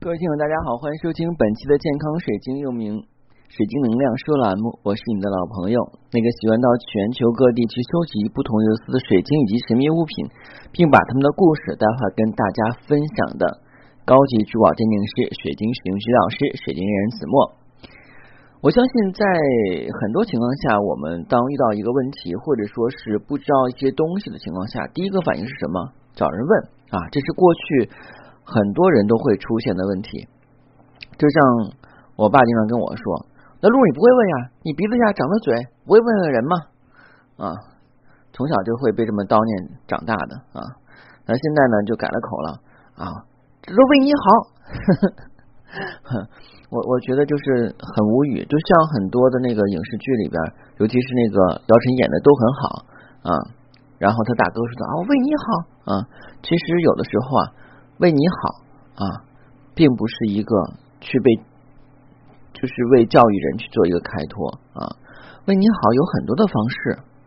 各位听友，大家好，欢迎收听本期的健康水晶，又名水晶能量说栏目。我是你的老朋友，那个喜欢到全球各地去收集不同有色的水晶以及神秘物品，并把他们的故事带回来跟大家分享的高级珠宝鉴定师、水晶使用指导师、水晶人子墨。我相信，在很多情况下，我们当遇到一个问题，或者说是不知道一些东西的情况下，第一个反应是什么？找人问啊，这是过去。很多人都会出现的问题，就像我爸经常跟我说：“那路你不会问呀？你鼻子下长的嘴不会问问人吗？”啊，从小就会被这么叨念长大的啊。那现在呢，就改了口了啊，这都为你好。我我觉得就是很无语，就像很多的那个影视剧里边，尤其是那个姚晨演的都很好啊。然后他大哥说的啊，为你好啊。其实有的时候啊。为你好啊，并不是一个去被，就是为教育人去做一个开脱啊。为你好有很多的方式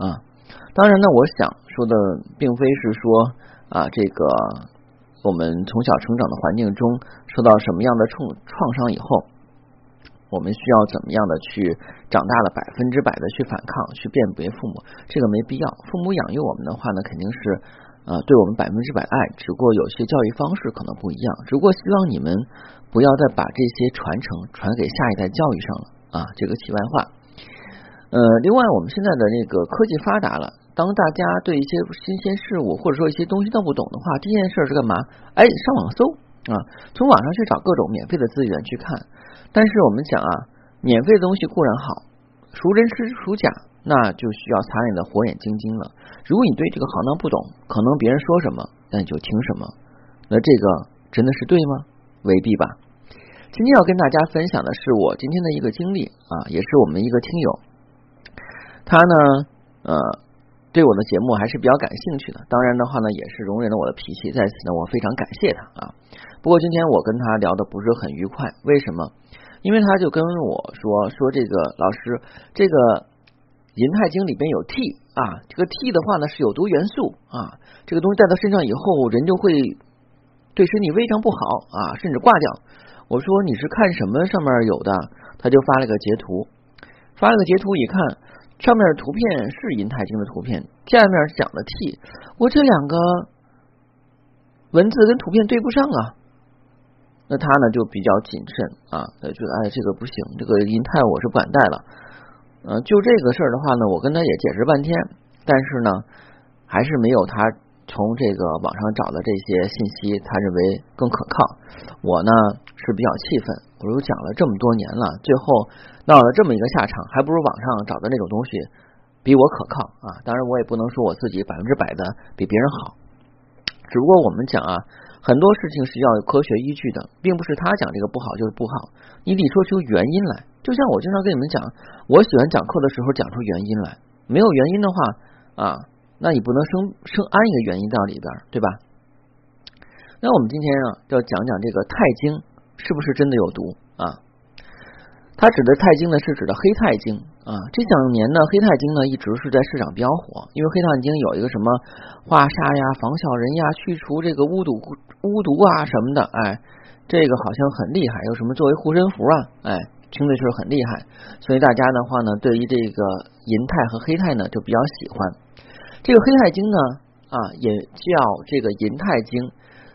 啊。当然呢，我想说的并非是说啊，这个我们从小成长的环境中受到什么样的创创伤以后，我们需要怎么样的去长大了百分之百的去反抗，去辨别父母，这个没必要。父母养育我们的话呢，肯定是。啊，对我们百分之百爱，只不过有些教育方式可能不一样。只不过希望你们不要再把这些传承传给下一代教育上了啊。这个题外话。呃，另外我们现在的那个科技发达了，当大家对一些新鲜事物或者说一些东西都不懂的话，第一件事是干嘛？哎，上网搜啊，从网上去找各种免费的资源去看。但是我们讲啊，免费的东西固然好，孰真孰孰假？那就需要擦你的火眼金睛了。如果你对这个行当不懂，可能别人说什么，那你就听什么。那这个真的是对吗？未必吧。今天要跟大家分享的是我今天的一个经历啊，也是我们一个听友，他呢呃对我的节目还是比较感兴趣的。当然的话呢，也是容忍了我的脾气，在此呢我非常感谢他啊。不过今天我跟他聊的不是很愉快，为什么？因为他就跟我说说这个老师这个。银泰经里边有 T 啊，这个 T 的话呢是有毒元素啊，这个东西带到身上以后，人就会对身体非常不好啊，甚至挂掉。我说你是看什么上面有的？他就发了个截图，发了个截图一看，上面的图片是银泰经的图片，下面讲的 T，我这两个文字跟图片对不上啊。那他呢就比较谨慎啊，他觉得哎这个不行，这个银泰我是不敢带了。呃，就这个事儿的话呢，我跟他也解释半天，但是呢，还是没有他从这个网上找的这些信息，他认为更可靠。我呢是比较气愤，我都讲了这么多年了，最后闹了这么一个下场，还不如网上找的那种东西比我可靠啊！当然，我也不能说我自己百分之百的比别人好，只不过我们讲啊。很多事情是要有科学依据的，并不是他讲这个不好就是不好，你得说出原因来。就像我经常跟你们讲，我喜欢讲课的时候讲出原因来，没有原因的话啊，那你不能生生安一个原因到里边，对吧？那我们今天啊，要讲讲这个钛晶是不是真的有毒啊？它指的钛晶呢，是指的黑钛晶啊。这两年呢，黑钛晶呢一直是在市场比较火，因为黑钛晶有一个什么化煞呀、防小人呀、去除这个巫毒巫毒啊什么的，哎，这个好像很厉害。有什么作为护身符啊，哎，听的就是很厉害。所以大家的话呢，对于这个银钛和黑钛呢就比较喜欢。这个黑钛晶呢啊，也叫这个银钛晶。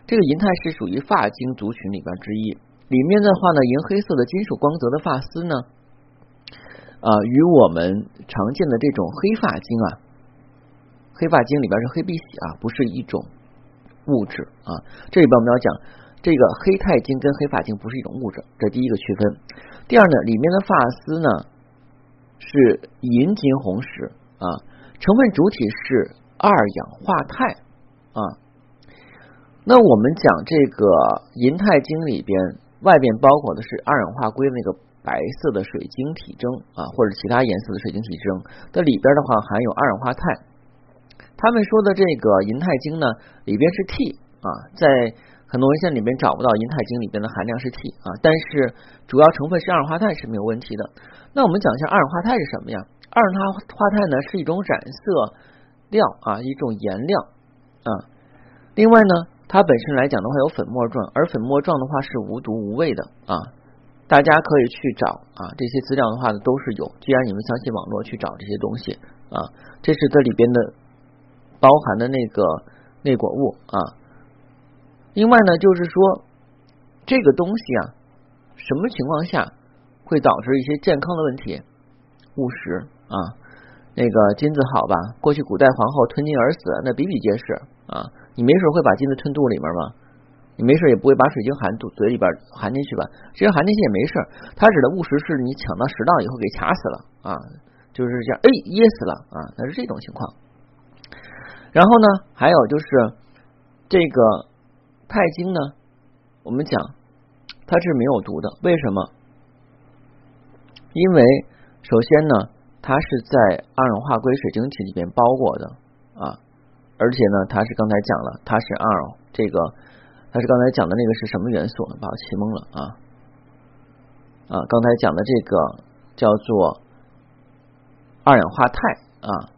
这个银钛是属于发晶族群里边之一。里面的话呢，银黑色的金属光泽的发丝呢，啊，与我们常见的这种黑发晶啊，黑发晶里边是黑碧玺啊，不是一种物质啊。这里边我们要讲，这个黑钛晶跟黑发晶不是一种物质，这第一个区分。第二呢，里面的发丝呢是银金红石啊，成分主体是二氧化钛啊。那我们讲这个银钛晶里边。外边包裹的是二氧化硅那个白色的水晶体征啊，或者其他颜色的水晶体征，那里边的话含有二氧化钛。他们说的这个银钛晶呢，里边是 T 啊，在很多文献里面找不到银钛晶里边的含量是 T 啊，但是主要成分是二氧化钛是没有问题的。那我们讲一下二氧化钛是什么呀？二氧化钛呢是一种染色料啊，一种颜料啊。另外呢，它本身来讲的话有粉末状，而粉末状的话是无毒无味的啊。大家可以去找啊，这些资料的话呢都是有。既然你们相信网络去找这些东西啊，这是这里边的包含的那个内果物啊。另外呢，就是说这个东西啊，什么情况下会导致一些健康的问题？误食啊，那个金子好吧？过去古代皇后吞金而死，那比比皆是啊。你没事会把金子吞肚里面吗？你没事也不会把水晶含肚嘴里边含进去吧？其实含进去也没事。它指的误食是你抢到食道以后给卡死了啊，就是这样，哎，噎死了啊，那是这种情况。然后呢，还有就是这个钛晶呢，我们讲它是没有毒的，为什么？因为首先呢，它是在二氧化硅水晶体里边包裹的啊，而且呢，它是刚才讲了，它是二这个。它是刚才讲的那个是什么元素呢？把我气懵了啊啊！刚才讲的这个叫做二氧化钛啊，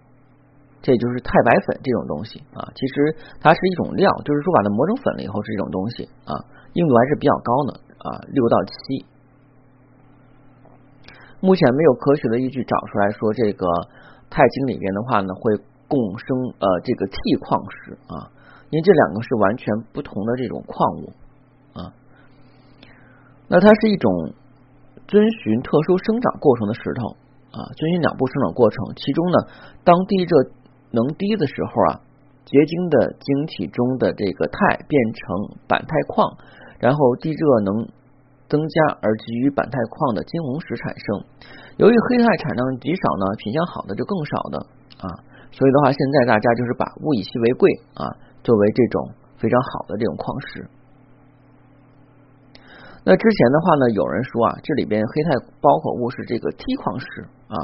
这就是钛白粉这种东西啊。其实它是一种料，就是说把它磨成粉了以后是一种东西啊，硬度还是比较高的啊，六到七。目前没有科学的依据找出来说这个钛晶里面的话呢会共生呃这个 T 矿石啊。因为这两个是完全不同的这种矿物啊，那它是一种遵循特殊生长过程的石头啊，遵循两步生长过程。其中呢，当地热能低的时候啊，结晶的晶体中的这个钛变成板钛矿，然后地热能增加而基于板钛矿的金红石产生。由于黑钛产量极少呢，品相好的就更少的啊，所以的话，现在大家就是把物以稀为贵啊。作为这种非常好的这种矿石，那之前的话呢，有人说啊，这里边黑钛包裹物是这个梯矿石啊。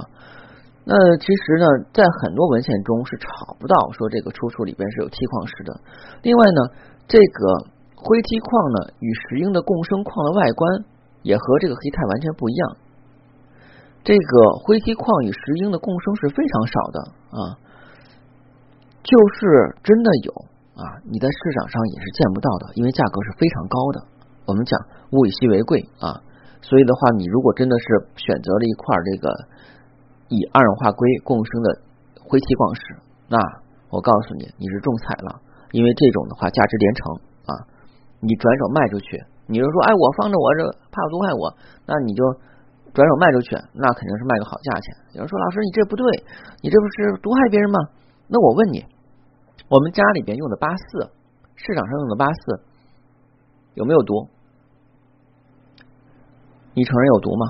那其实呢，在很多文献中是查不到说这个出处里边是有梯矿石的。另外呢，这个灰梯矿呢，与石英的共生矿的外观也和这个黑钛完全不一样。这个灰梯矿与石英的共生是非常少的啊，就是真的有。啊，你在市场上也是见不到的，因为价格是非常高的。我们讲物以稀为贵啊，所以的话，你如果真的是选择了一块这个以二氧化硅共生的灰体矿石，那我告诉你，你是中彩了，因为这种的话价值连城啊。你转手卖出去，你就说，哎，我放着我这怕毒害我，那你就转手卖出去，那肯定是卖个好价钱。有人说，老师你这不对，你这不是毒害别人吗？那我问你。我们家里边用的八四，市场上用的八四有没有毒？你承认有毒吗？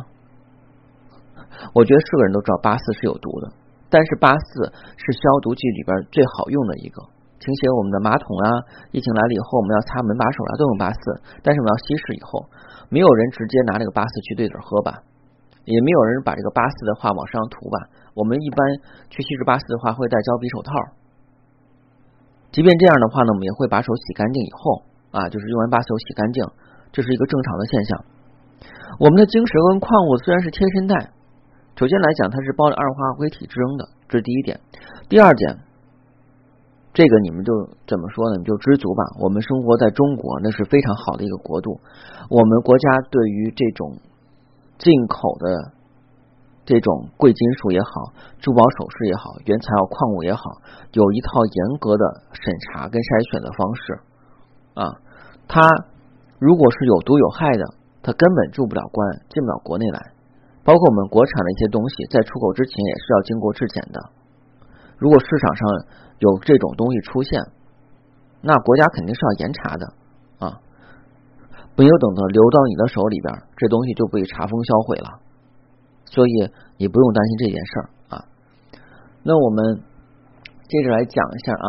我觉得是个人都知道八四是有毒的，但是八四是消毒剂里边最好用的一个。清洗我们的马桶啊，疫情来了以后，我们要擦门把手啊，都用八四。但是我们要稀释以后，没有人直接拿这个八四去对嘴喝吧，也没有人把这个八四的话往上涂吧。我们一般去稀释八四的话，会戴胶皮手套。即便这样的话呢，我们也会把手洗干净以后啊，就是用完把手洗干净，这是一个正常的现象。我们的晶石跟矿物虽然是贴身带，首先来讲它是包着二氧化硅体质扔的，这是第一点。第二点，这个你们就怎么说呢？你就知足吧。我们生活在中国，那是非常好的一个国度。我们国家对于这种进口的。这种贵金属也好，珠宝首饰也好，原材料矿物也好，有一套严格的审查跟筛选的方式啊。它如果是有毒有害的，它根本入不了关，进不了国内来。包括我们国产的一些东西，在出口之前也是要经过质检的。如果市场上有这种东西出现，那国家肯定是要严查的啊。没有等到流到你的手里边，这东西就被查封销毁了。所以你不用担心这件事儿啊。那我们接着来讲一下啊，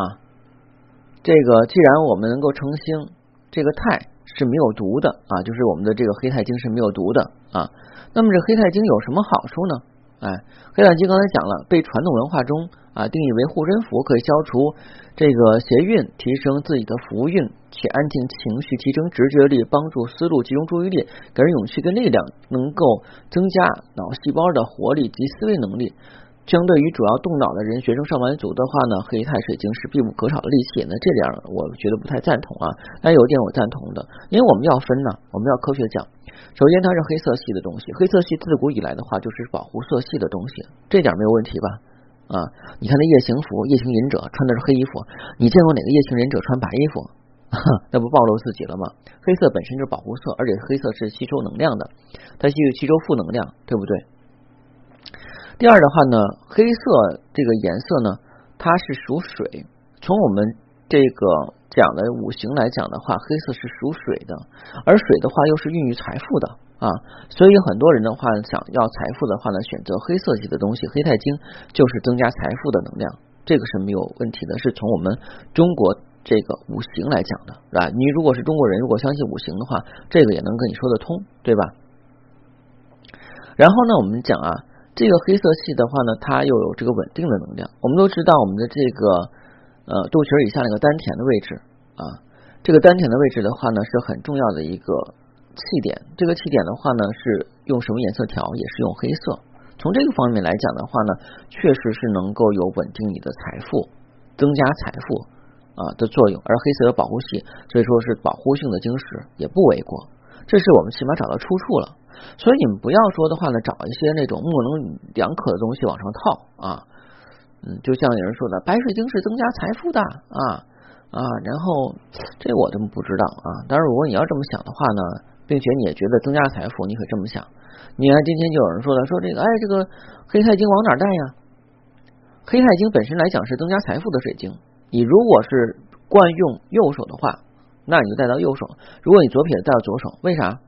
这个既然我们能够成星，这个钛是没有毒的啊，就是我们的这个黑钛晶是没有毒的啊。那么这黑钛晶有什么好处呢？哎，黑钛晶刚才讲了，被传统文化中啊定义为护身符，可以消除这个邪运，提升自己的福运，且安定情绪，提升直觉力，帮助思路集中注意力，给人勇气跟力量，能够增加脑细胞的活力及思维能力，相对于主要动脑的人，学生上班族的话呢，黑钛水晶是必不可少的利器。那这点我觉得不太赞同啊。但有一点我赞同的，因为我们要分呢，我们要科学讲。首先它是黑色系的东西，黑色系自古以来的话就是保护色系的东西，这点没有问题吧？啊，你看那夜行服，夜行忍者穿的是黑衣服，你见过哪个夜行忍者穿白衣服？那不暴露自己了吗？黑色本身就是保护色，而且黑色是吸收能量的，它吸吸收负能量，对不对？第二的话呢，黑色这个颜色呢，它是属水。从我们这个讲的五行来讲的话，黑色是属水的，而水的话又是孕育财富的啊。所以很多人的话想要财富的话呢，选择黑色系的东西，黑钛金就是增加财富的能量，这个是没有问题的。是从我们中国这个五行来讲的，是吧？你如果是中国人，如果相信五行的话，这个也能跟你说得通，对吧？然后呢，我们讲啊。这个黑色系的话呢，它又有这个稳定的能量。我们都知道，我们的这个呃肚脐以下那个丹田的位置啊，这个丹田的位置的话呢，是很重要的一个气点。这个气点的话呢，是用什么颜色调？也是用黑色。从这个方面来讲的话呢，确实是能够有稳定你的财富、增加财富啊的作用。而黑色有保护系，所以说是保护性的晶石，也不为过。这是我们起码找到出处了。所以你们不要说的话呢，找一些那种模棱两可的东西往上套啊，嗯，就像有人说的，白水晶是增加财富的啊啊，然后这我真不知道啊。但是如果你要这么想的话呢，并且你也觉得增加财富，你可以这么想。你看今天就有人说了，说这个哎，这个黑钛金往哪带呀？黑钛金本身来讲是增加财富的水晶，你如果是惯用右手的话，那你就带到右手；如果你左撇子带到左手，为啥？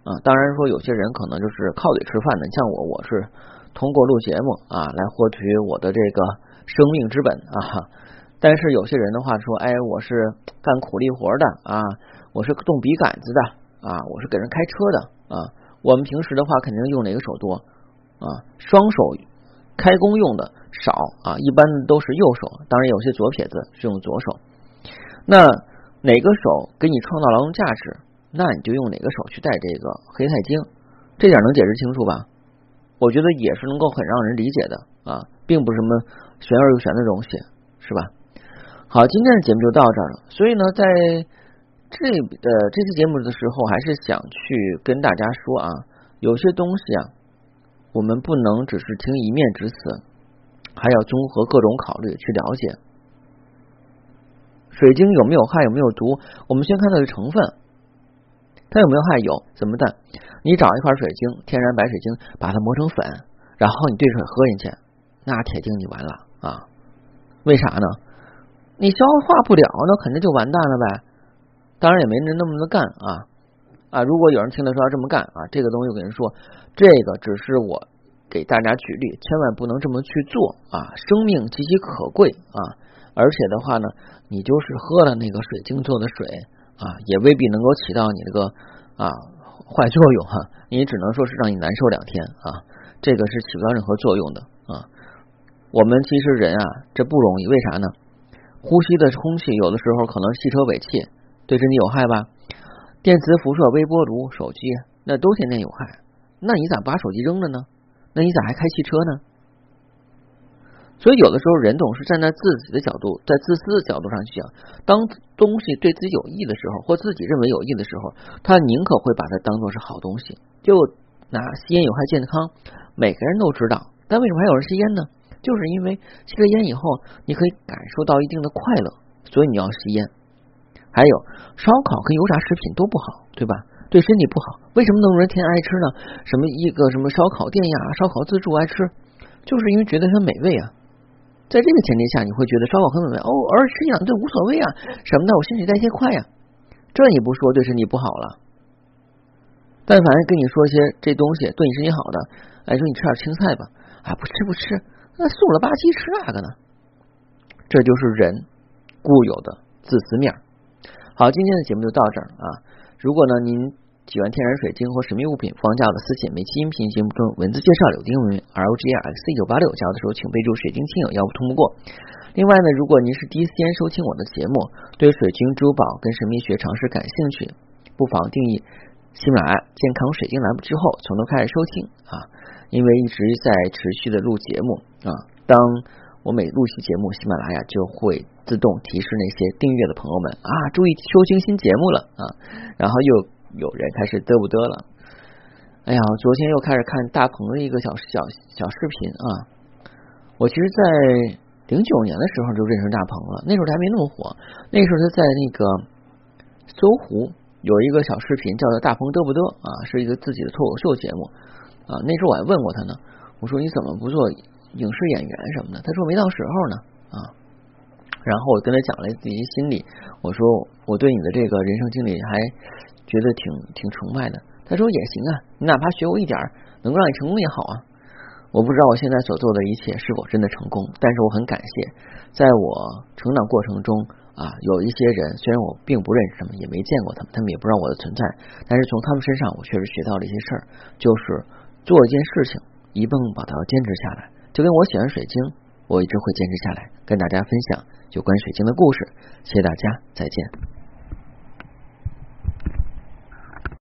啊，当然说有些人可能就是靠嘴吃饭的，像我，我是通过录节目啊来获取我的这个生命之本啊。但是有些人的话说，哎，我是干苦力活的啊，我是动笔杆子的啊，我是给人开车的啊。我们平时的话，肯定用哪个手多啊？双手开工用的少啊，一般都是右手。当然有些左撇子是用左手。那哪个手给你创造劳动价值？那你就用哪个手去戴这个黑钛晶，这点能解释清楚吧？我觉得也是能够很让人理解的啊，并不是什么玄而又玄的东西，是吧？好，今天的节目就到这儿了。所以呢，在这呃这期节目的时候，还是想去跟大家说啊，有些东西啊，我们不能只是听一面之词，还要综合各种考虑去了解。水晶有没有害，有没有毒？我们先看它的成分。它有没有害？有，怎么的？你找一块水晶，天然白水晶，把它磨成粉，然后你兑水喝进去，那铁定你完了啊！为啥呢？你消化不了，那肯定就完蛋了呗。当然也没人那么的干啊啊！如果有人听了说要这么干啊，这个东西我跟人说，这个只是我给大家举例，千万不能这么去做啊！生命极其可贵啊！而且的话呢，你就是喝了那个水晶做的水。啊，也未必能够起到你这个啊坏作用哈，你只能说是让你难受两天啊，这个是起不到任何作用的啊。我们其实人啊，这不容易，为啥呢？呼吸的空气有的时候可能汽车尾气对身体有害吧，电磁辐射、微波炉、手机那都天天有害，那你咋把手机扔了呢？那你咋还开汽车呢？所以有的时候人总是站在自己的角度，在自私的角度上去想，当东西对自己有益的时候，或自己认为有益的时候，他宁可会把它当做是好东西。就拿吸烟有害健康，每个人都知道，但为什么还有人吸烟呢？就是因为吸了烟以后，你可以感受到一定的快乐，所以你要吸烟。还有烧烤跟油炸食品都不好，对吧？对身体不好。为什么那么多人天天爱吃呢？什么一个什么烧烤店呀，烧烤自助爱吃，就是因为觉得它美味啊。在这个前提下，你会觉得烧烤很美味哦，而吃养这无所谓啊，什么的，我新陈代谢快呀，这你不说对身体不好了。但凡跟你说些这东西对你身体好的，哎，说你吃点青菜吧，啊，不吃不吃，那素了吧唧吃那个呢？这就是人固有的自私面。好，今天的节目就到这儿啊，如果呢您。喜欢天然水晶或神秘物品，不妨加我的私信。每期音频节目中文字介绍柳丁文 R O G X C 九八六，加我的时候请备注水晶亲友，要不通不过。另外呢，如果您是第一时间收听我的节目，对水晶珠宝跟神秘学常识感兴趣，不妨定义喜马拉雅健康水晶栏目之后从头开始收听啊。因为一直在持续的录节目啊，当我每录期节目，喜马拉雅就会自动提示那些订阅的朋友们啊，注意收听新节目了啊，然后又有人开始嘚不嘚了。哎呀，昨天又开始看大鹏的一个小小小视频啊，我其实，在零九年的时候就认识大鹏了，那时候他还没那么火，那时候他在那个搜狐有一个小视频叫做《大鹏嘚不嘚》啊，是一个自己的脱口秀节目。啊，那时候我还问过他呢，我说你怎么不做影视演员什么的？他说没到时候呢啊。然后我跟他讲了自己心理，我说我对你的这个人生经历还觉得挺挺崇拜的。他说也行啊，你哪怕学过一点能够让你成功也好啊。我不知道我现在所做的一切是否真的成功，但是我很感谢，在我成长过程中啊，有一些人虽然我并不认识他们，也没见过他们，他们也不知道我的存在，但是从他们身上我确实学到了一些事儿，就是。做一件事情，一蹦把它坚持下来，就跟我喜欢水晶，我一直会坚持下来，跟大家分享有关水晶的故事。谢谢大家，再见。